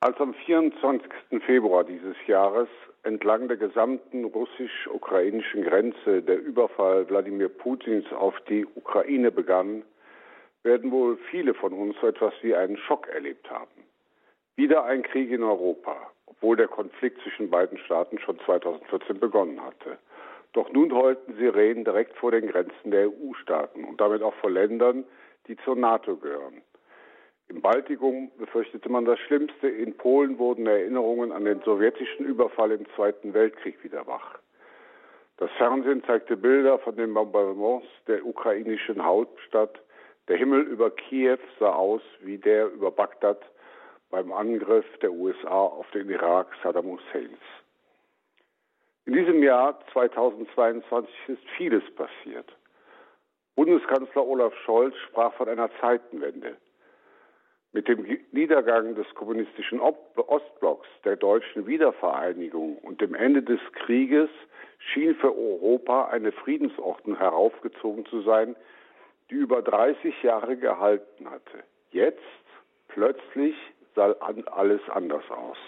Als am 24. Februar dieses Jahres entlang der gesamten russisch-ukrainischen Grenze der Überfall Wladimir Putins auf die Ukraine begann, werden wohl viele von uns so etwas wie einen Schock erlebt haben. Wieder ein Krieg in Europa, obwohl der Konflikt zwischen beiden Staaten schon 2014 begonnen hatte. Doch nun heulten Sirenen direkt vor den Grenzen der EU-Staaten und damit auch vor Ländern, die zur NATO gehören. Im Baltikum befürchtete man das Schlimmste. In Polen wurden Erinnerungen an den sowjetischen Überfall im Zweiten Weltkrieg wieder wach. Das Fernsehen zeigte Bilder von den Bombardements der ukrainischen Hauptstadt. Der Himmel über Kiew sah aus wie der über Bagdad beim Angriff der USA auf den Irak Saddam Husseins. In diesem Jahr 2022 ist vieles passiert. Bundeskanzler Olaf Scholz sprach von einer Zeitenwende. Mit dem Niedergang des kommunistischen Ostblocks, der deutschen Wiedervereinigung und dem Ende des Krieges schien für Europa eine Friedensordnung heraufgezogen zu sein, die über 30 Jahre gehalten hatte. Jetzt plötzlich sah alles anders aus.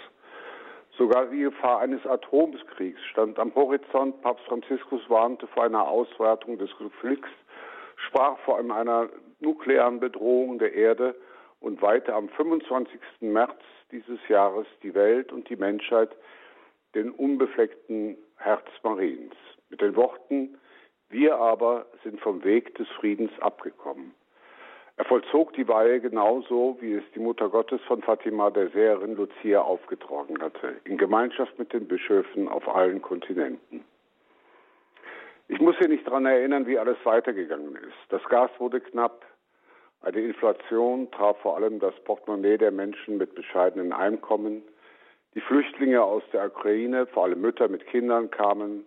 Sogar die Gefahr eines Atomkriegs stand am Horizont. Papst Franziskus warnte vor einer Ausweitung des Konflikts, sprach vor einer nuklearen Bedrohung der Erde und weihte am 25. März dieses Jahres die Welt und die Menschheit den unbefleckten Herz Mariens mit den Worten, wir aber sind vom Weg des Friedens abgekommen. Er vollzog die Weihe genauso, wie es die Mutter Gottes von Fatima der Seherin Lucia aufgetragen hatte, in Gemeinschaft mit den Bischöfen auf allen Kontinenten. Ich muss hier nicht daran erinnern, wie alles weitergegangen ist. Das Gas wurde knapp, eine Inflation traf vor allem das Portemonnaie der Menschen mit bescheidenen Einkommen. Die Flüchtlinge aus der Ukraine, vor allem Mütter mit Kindern, kamen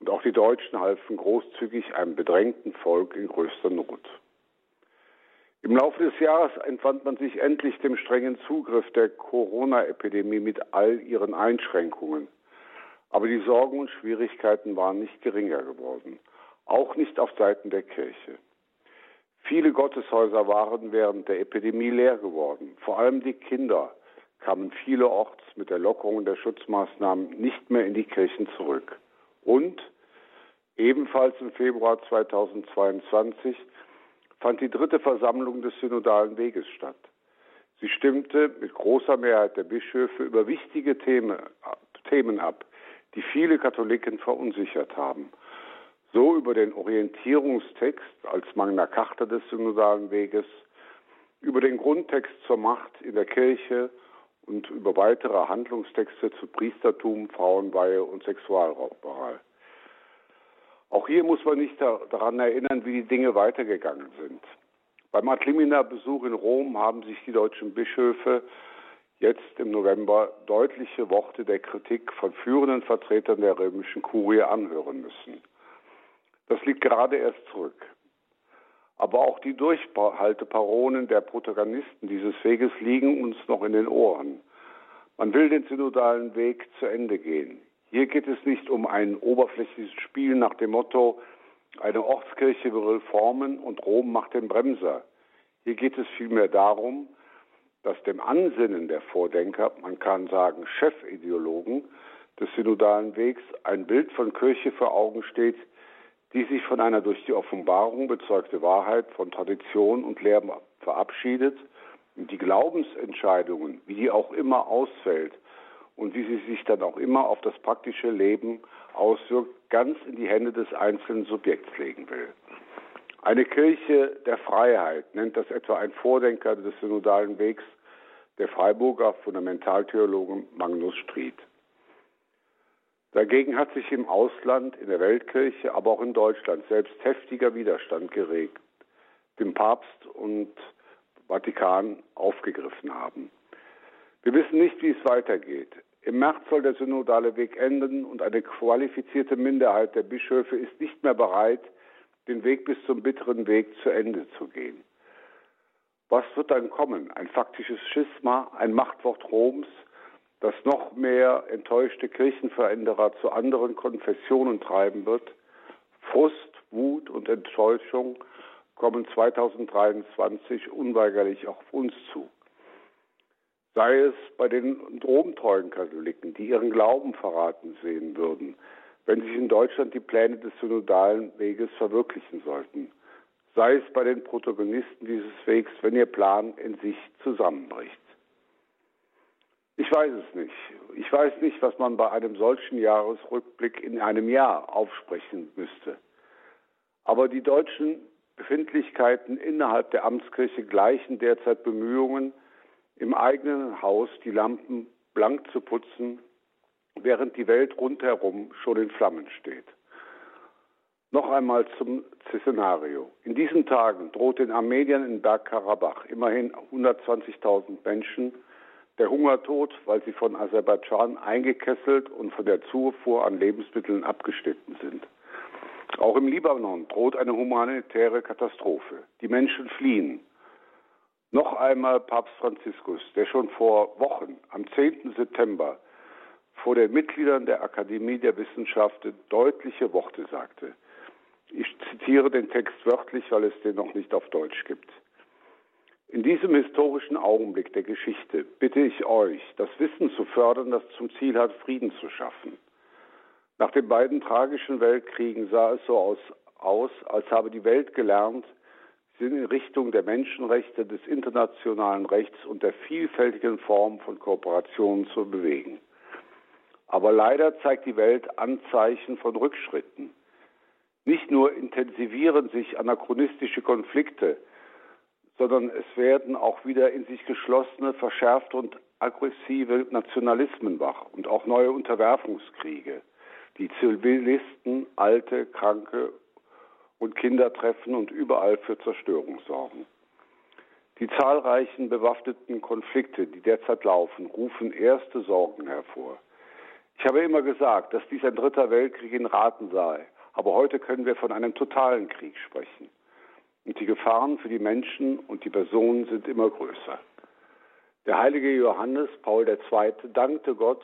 und auch die Deutschen halfen großzügig einem bedrängten Volk in größter Not. Im Laufe des Jahres entwand man sich endlich dem strengen Zugriff der Corona-Epidemie mit all ihren Einschränkungen. Aber die Sorgen und Schwierigkeiten waren nicht geringer geworden, auch nicht auf Seiten der Kirche. Viele Gotteshäuser waren während der Epidemie leer geworden. Vor allem die Kinder kamen vielerorts mit der Lockerung der Schutzmaßnahmen nicht mehr in die Kirchen zurück. Und ebenfalls im Februar 2022 fand die dritte Versammlung des Synodalen Weges statt. Sie stimmte mit großer Mehrheit der Bischöfe über wichtige Themen ab, die viele Katholiken verunsichert haben so über den Orientierungstext als Magna Carta des synodalen Weges, über den Grundtext zur Macht in der Kirche und über weitere Handlungstexte zu Priestertum, Frauenweihe und Sexualmoral. Auch hier muss man nicht daran erinnern, wie die Dinge weitergegangen sind. Beim Adlimina-Besuch in Rom haben sich die deutschen Bischöfe jetzt im November deutliche Worte der Kritik von führenden Vertretern der römischen Kurie anhören müssen. Das liegt gerade erst zurück. Aber auch die Durchhalteparolen der Protagonisten dieses Weges liegen uns noch in den Ohren. Man will den synodalen Weg zu Ende gehen. Hier geht es nicht um ein oberflächliches Spiel nach dem Motto, eine Ortskirche will formen und Rom macht den Bremser. Hier geht es vielmehr darum, dass dem Ansinnen der Vordenker, man kann sagen Chefideologen des synodalen Wegs, ein Bild von Kirche vor Augen steht, die sich von einer durch die Offenbarung bezeugte Wahrheit, von Tradition und Lehren verabschiedet und die Glaubensentscheidungen, wie die auch immer ausfällt und wie sie sich dann auch immer auf das praktische Leben auswirkt, ganz in die Hände des einzelnen Subjekts legen will. Eine Kirche der Freiheit nennt das etwa ein Vordenker des synodalen Wegs, der Freiburger Fundamentaltheologen Magnus Stried. Dagegen hat sich im Ausland, in der Weltkirche, aber auch in Deutschland selbst heftiger Widerstand geregt, dem Papst und Vatikan aufgegriffen haben. Wir wissen nicht, wie es weitergeht. Im März soll der synodale Weg enden und eine qualifizierte Minderheit der Bischöfe ist nicht mehr bereit, den Weg bis zum bitteren Weg zu Ende zu gehen. Was wird dann kommen? Ein faktisches Schisma, ein Machtwort Roms, das noch mehr enttäuschte Kirchenveränderer zu anderen Konfessionen treiben wird. Frust, Wut und Enttäuschung kommen 2023 unweigerlich auch auf uns zu. sei es bei den dromtreuen Katholiken, die ihren Glauben verraten sehen würden, wenn sich in Deutschland die Pläne des synodalen Weges verwirklichen sollten, sei es bei den Protagonisten dieses Wegs, wenn ihr Plan in sich zusammenbricht. Ich weiß es nicht. Ich weiß nicht, was man bei einem solchen Jahresrückblick in einem Jahr aufsprechen müsste. Aber die deutschen Befindlichkeiten innerhalb der Amtskirche gleichen derzeit Bemühungen, im eigenen Haus die Lampen blank zu putzen, während die Welt rundherum schon in Flammen steht. Noch einmal zum Szenario. In diesen Tagen droht den Armeniern in Bergkarabach immerhin 120.000 Menschen der Hungertod, weil sie von Aserbaidschan eingekesselt und von der Zufuhr an Lebensmitteln abgeschnitten sind. Auch im Libanon droht eine humanitäre Katastrophe. Die Menschen fliehen. Noch einmal Papst Franziskus, der schon vor Wochen, am 10. September, vor den Mitgliedern der Akademie der Wissenschaften deutliche Worte sagte. Ich zitiere den Text wörtlich, weil es den noch nicht auf Deutsch gibt. In diesem historischen Augenblick der Geschichte bitte ich euch, das Wissen zu fördern, das zum Ziel hat, Frieden zu schaffen. Nach den beiden tragischen Weltkriegen sah es so aus, aus, als habe die Welt gelernt, sie in Richtung der Menschenrechte, des internationalen Rechts und der vielfältigen Formen von Kooperation zu bewegen. Aber leider zeigt die Welt Anzeichen von Rückschritten. Nicht nur intensivieren sich anachronistische Konflikte, sondern es werden auch wieder in sich geschlossene, verschärfte und aggressive Nationalismen wach und auch neue Unterwerfungskriege die Zivilisten, Alte, Kranke und Kinder treffen und überall für Zerstörung sorgen. Die zahlreichen bewaffneten Konflikte, die derzeit laufen, rufen erste Sorgen hervor. Ich habe immer gesagt, dass dies ein dritter Weltkrieg in Raten sei, aber heute können wir von einem totalen Krieg sprechen. Und die Gefahren für die Menschen und die Personen sind immer größer. Der heilige Johannes Paul II. dankte Gott,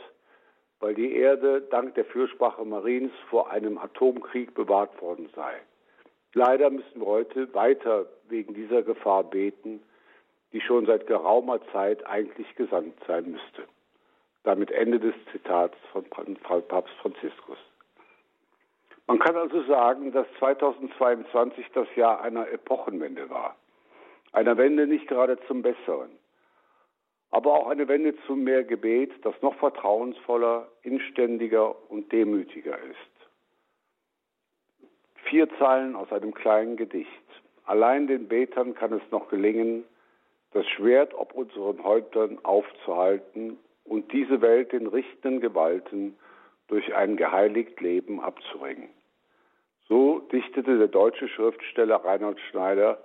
weil die Erde dank der Fürsprache Mariens vor einem Atomkrieg bewahrt worden sei. Leider müssen wir heute weiter wegen dieser Gefahr beten, die schon seit geraumer Zeit eigentlich gesandt sein müsste. Damit Ende des Zitats von Papst Franziskus. Man kann also sagen, dass 2022 das Jahr einer Epochenwende war. Einer Wende nicht gerade zum Besseren aber auch eine Wende zu mehr Gebet, das noch vertrauensvoller, inständiger und demütiger ist. Vier Zeilen aus einem kleinen Gedicht. Allein den Betern kann es noch gelingen, das Schwert ob unseren Häuptern aufzuhalten und diese Welt den richtenden Gewalten durch ein geheiligt Leben abzuringen. So dichtete der deutsche Schriftsteller Reinhold Schneider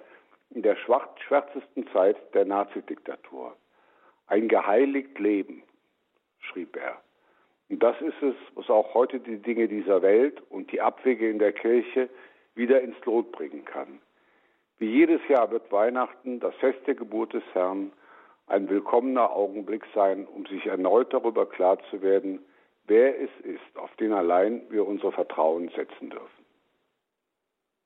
in der schwärzesten Zeit der Nazidiktatur. Ein geheiligt Leben, schrieb er. Und das ist es, was auch heute die Dinge dieser Welt und die Abwege in der Kirche wieder ins Lot bringen kann. Wie jedes Jahr wird Weihnachten, das Fest der Geburt des Herrn, ein willkommener Augenblick sein, um sich erneut darüber klar zu werden, wer es ist, auf den allein wir unser Vertrauen setzen dürfen.